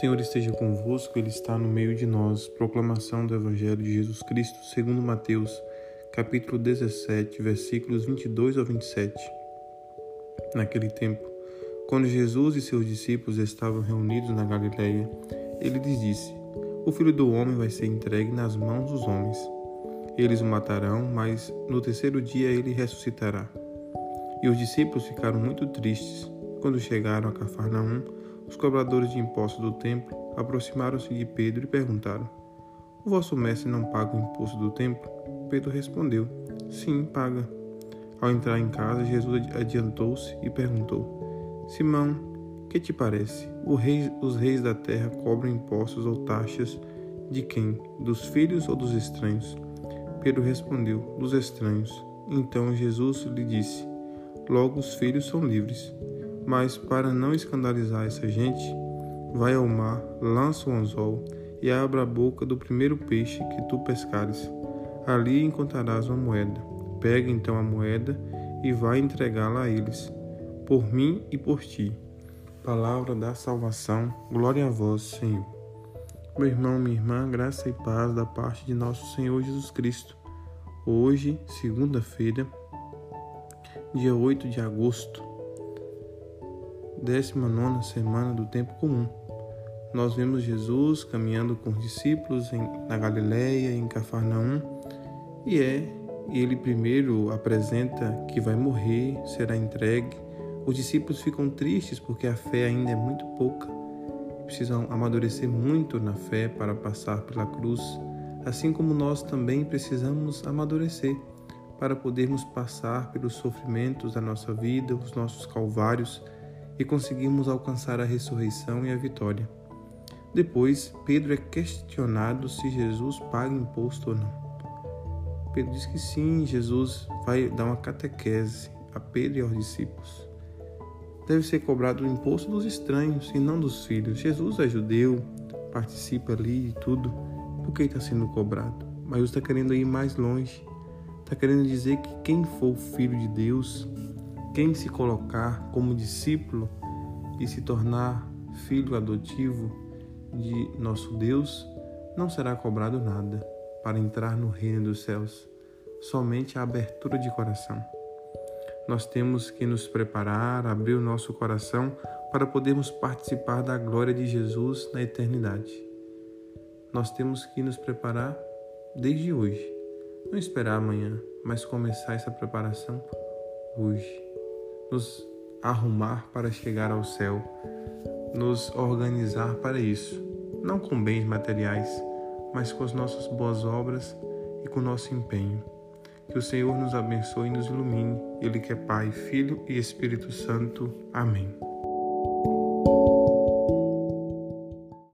Senhor esteja convosco, Ele está no meio de nós. Proclamação do Evangelho de Jesus Cristo, segundo Mateus, capítulo 17, versículos 22 ao 27. Naquele tempo, quando Jesus e seus discípulos estavam reunidos na Galileia, ele lhes disse: O Filho do homem vai ser entregue nas mãos dos homens. Eles o matarão, mas no terceiro dia ele ressuscitará. E os discípulos ficaram muito tristes. Quando chegaram a Cafarnaum, os cobradores de impostos do templo aproximaram-se de Pedro e perguntaram: O vosso mestre não paga o imposto do templo? Pedro respondeu: Sim, paga. Ao entrar em casa, Jesus adiantou-se e perguntou: Simão, que te parece? Rei, os reis da terra cobram impostos ou taxas de quem? Dos filhos ou dos estranhos? Pedro respondeu: Dos estranhos. Então Jesus lhe disse: Logo os filhos são livres. Mas para não escandalizar essa gente, vai ao mar, lança o anzol e abra a boca do primeiro peixe que tu pescares. Ali encontrarás uma moeda. Pega então a moeda e vai entregá-la a eles, por mim e por ti. Palavra da salvação, glória a vós, Senhor. Meu irmão, minha irmã, graça e paz da parte de nosso Senhor Jesus Cristo. Hoje, segunda-feira, dia 8 de agosto 19 semana do tempo comum. Nós vemos Jesus caminhando com os discípulos em, na Galiléia, em Cafarnaum, e é ele primeiro apresenta que vai morrer, será entregue. Os discípulos ficam tristes porque a fé ainda é muito pouca. Precisam amadurecer muito na fé para passar pela cruz, assim como nós também precisamos amadurecer para podermos passar pelos sofrimentos da nossa vida, os nossos calvários e conseguimos alcançar a ressurreição e a vitória. Depois, Pedro é questionado se Jesus paga imposto ou não. Pedro diz que sim, Jesus vai dar uma catequese a Pedro e aos discípulos. Deve ser cobrado o imposto dos estranhos e não dos filhos. Jesus é judeu, participa ali e tudo. Por que está sendo cobrado? Mas Jesus está querendo ir mais longe. Está querendo dizer que quem for filho de Deus quem se colocar como discípulo e se tornar filho adotivo de nosso Deus, não será cobrado nada para entrar no reino dos céus, somente a abertura de coração. Nós temos que nos preparar, abrir o nosso coração para podermos participar da glória de Jesus na eternidade. Nós temos que nos preparar desde hoje, não esperar amanhã, mas começar essa preparação hoje nos arrumar para chegar ao céu, nos organizar para isso, não com bens materiais, mas com as nossas boas obras e com o nosso empenho. Que o Senhor nos abençoe e nos ilumine, Ele que é Pai, Filho e Espírito Santo. Amém.